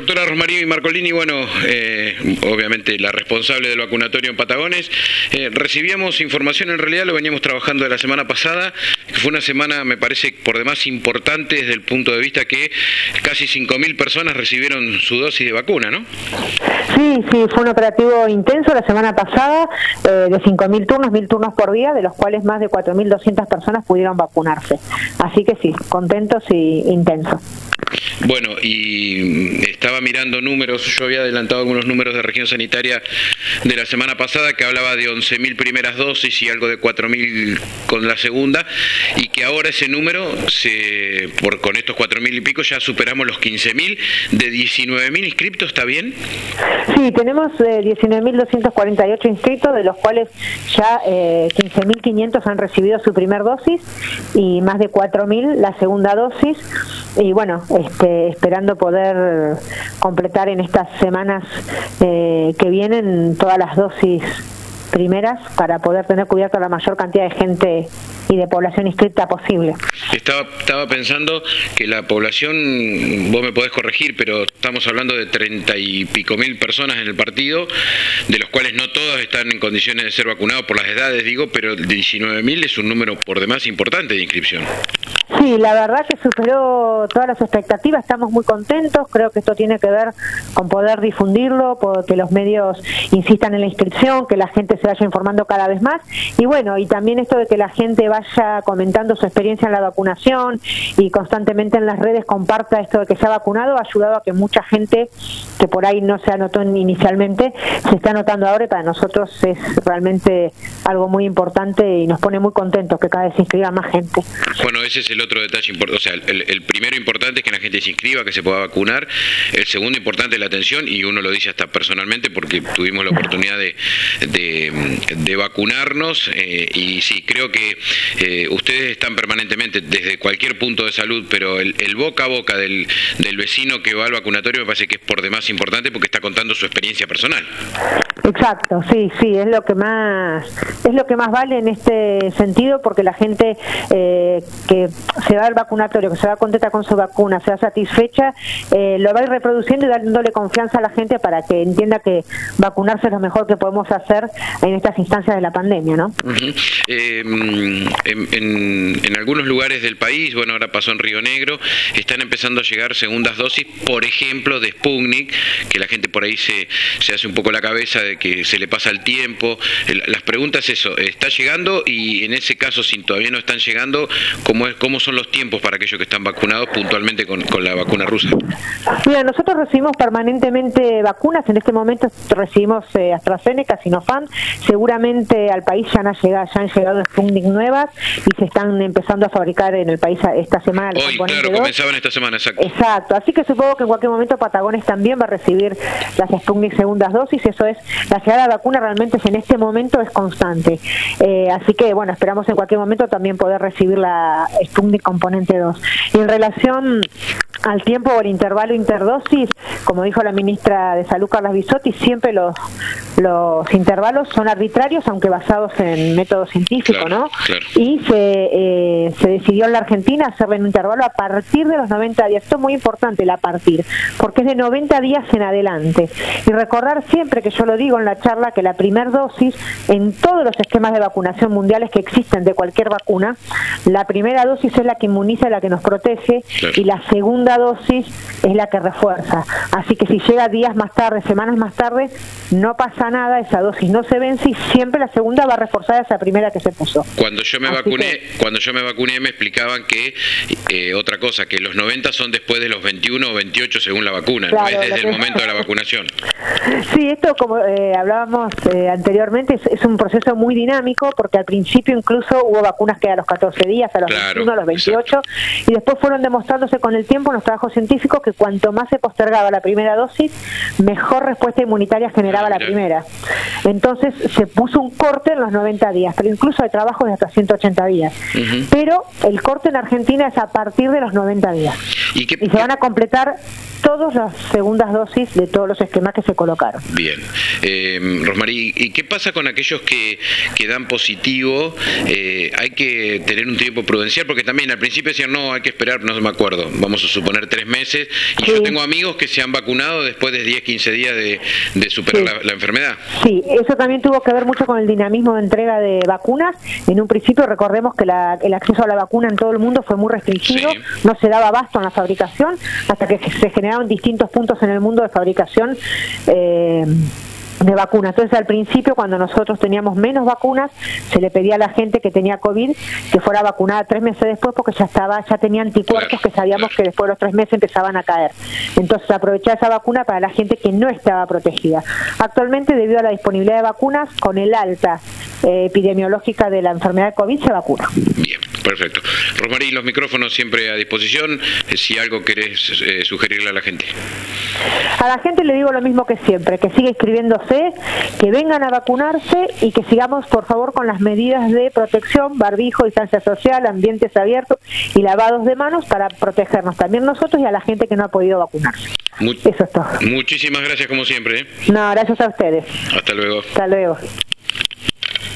Doctora Rosmarie Marcolini, bueno, eh, obviamente la responsable del vacunatorio en Patagones, eh, recibíamos información, en realidad lo veníamos trabajando de la semana pasada, que fue una semana, me parece, por demás importante desde el punto de vista que casi 5.000 personas recibieron su dosis de vacuna, ¿no? Sí, sí, fue un operativo intenso la semana pasada, eh, de 5.000 turnos, 1.000 turnos por día, de los cuales más de 4.200 personas pudieron vacunarse. Así que sí, contentos y intensos. Bueno, y estaba mirando números, yo había adelantado algunos números de región sanitaria de la semana pasada que hablaba de 11.000 primeras dosis y algo de 4.000 con la segunda, y que ahora ese número, se, por, con estos 4.000 y pico, ya superamos los 15.000, de 19.000 inscriptos, ¿está bien? Sí, tenemos eh, 19.248 inscritos, de los cuales ya eh, 15.500 han recibido su primer dosis y más de 4.000 la segunda dosis. Y bueno, este, esperando poder completar en estas semanas eh, que vienen todas las dosis primeras para poder tener cubierta la mayor cantidad de gente y de población inscrita posible. Estaba, estaba pensando que la población, vos me podés corregir, pero estamos hablando de treinta y pico mil personas en el partido, de los cuales no todas están en condiciones de ser vacunados por las edades, digo, pero 19 mil es un número por demás importante de inscripción. Sí, la verdad que superó todas las expectativas, estamos muy contentos, creo que esto tiene que ver con poder difundirlo, que los medios insistan en la inscripción, que la gente se vaya informando cada vez más y bueno, y también esto de que la gente vaya comentando su experiencia en la vacunación y constantemente en las redes comparta esto de que se ha vacunado, ha ayudado a que mucha gente que por ahí no se anotó inicialmente se está anotando ahora y para nosotros es realmente algo muy importante y nos pone muy contentos que cada vez se inscriba más gente. Bueno, ese es el otro detalle importante, o sea, el, primero importante es que la gente se inscriba, que se pueda vacunar, el segundo importante es la atención y uno lo dice hasta personalmente porque tuvimos la oportunidad de, de, de vacunarnos eh, y sí, creo que eh, ustedes están permanentemente desde cualquier punto de salud, pero el, el, boca a boca del, del vecino que va al vacunatorio me parece que es por demás importante porque está contando su experiencia personal. Exacto, sí, sí, es lo que más es lo que más vale en este sentido porque la gente eh, que se va al vacunatorio, que se va contenta con su vacuna, se va satisfecha, eh, lo va a ir reproduciendo y dándole confianza a la gente para que entienda que vacunarse es lo mejor que podemos hacer en estas instancias de la pandemia, ¿no? Uh en, en, en, algunos lugares del país, bueno, ahora pasó en Río Negro, están empezando a llegar segundas dosis, por ejemplo, de Sputnik, que la gente por ahí se, se hace un poco la cabeza de que se le pasa el tiempo. Las preguntas es eso, ¿está llegando? Y en ese caso, si todavía no están llegando, ¿cómo, es, cómo son los tiempos para aquellos que están vacunados puntualmente con, con la vacuna rusa? Mira, nosotros recibimos permanentemente vacunas, en este momento recibimos eh, AstraZeneca, Sinopharm, seguramente al país ya han llegado, ya han llegado Sputnik nuevas y se están empezando a fabricar en el país esta semana. Hoy, claro, comenzaban esta semana, exacto. Exacto, así que supongo que en cualquier momento Patagones también va a recibir las Sputnik segundas dosis, eso es, la llegada de vacuna realmente en este momento es constante. Eh, así que, bueno, esperamos en cualquier momento también poder recibir la Sputnik componente 2. Y en relación al tiempo o el intervalo interdosis, como dijo la ministra de Salud Carla Bisotti, siempre los, los intervalos son arbitrarios, aunque basados en método científico, claro, ¿no? Claro. Y se, eh, se decidió en la Argentina hacerle un intervalo a partir de los 90 días. Esto es muy importante, el a partir, porque es de 90 días en adelante. Y recordar siempre, que yo lo digo en la charla, que la primer dosis, en todos los esquemas de vacunación mundiales que existen de cualquier vacuna, la primera dosis es la que inmuniza, la que nos protege, Claro. y la segunda dosis es la que refuerza. Así que si llega días más tarde, semanas más tarde, no pasa nada, esa dosis no se vence y siempre la segunda va a reforzar esa primera que se puso. Cuando yo me Así vacuné, que- cuando yo me vacuné me explicaban que eh, otra cosa, que los 90 son después de los 21 o 28 según la vacuna, Claro, no es desde que- el momento de la vacunación. Sí, esto como eh, hablábamos eh, anteriormente es, es un proceso muy dinámico porque al principio incluso hubo vacunas que a los 14 días, a los Claro, 21, a los 28 y después fueron demostrándose con el tiempo en los trabajos científicos que cuanto más se postergaba la primera dosis, mejor respuesta inmunitaria generaba Ah, la primera. Entonces se puso un corte en los 90 días, pero incluso hay trabajos de hasta 180 días. Pero el corte en Argentina es a partir de los 90 días. ¿Y qué, Y se van a completar todas las segundas dosis de todos los esquemas que se colocaron. Bien. Eh, Rosmarí, ¿y qué pasa con aquellos que, que dan positivo? Eh, hay que tener un tiempo prudencial, porque también al principio decían, no, hay que esperar, no me acuerdo, vamos a suponer tres meses, y yo tengo amigos que se han vacunado después de 10, 15 días de, superar la, enfermedad. Sí, eso también tuvo que ver mucho con el dinamismo de entrega de vacunas. En un principio recordemos que el acceso a la vacuna en todo el mundo fue muy restringido, no se daba abasto en la fabricación, hasta que se generaron distintos puntos en el mundo de fabricación. Eh, de vacunas. Entonces, al principio, cuando nosotros teníamos menos vacunas, se le pedía a la gente que tenía COVID que fuera vacunada tres meses después porque ya estaba, ya tenía anticuerpos que sabíamos que después de los tres meses empezaban a caer. Entonces, aprovechar esa vacuna para la gente que no estaba protegida. Actualmente, debido a la disponibilidad de vacunas, con el alta eh, epidemiológica de la enfermedad de COVID se vacuna. Bien, perfecto. Rosmarín, los micrófonos siempre a disposición. Eh, si algo querés eh, sugerirle a la gente. A la gente le digo lo mismo que siempre, que siga inscribiéndose, que vengan a vacunarse y que sigamos, por favor, con las medidas de protección, barbijo, distancia social, ambientes abiertos y lavados de manos para protegernos también nosotros y a la gente que no ha podido vacunarse. Eso es todo. Muchísimas gracias como siempre. No, gracias a ustedes. Hasta luego. Hasta luego.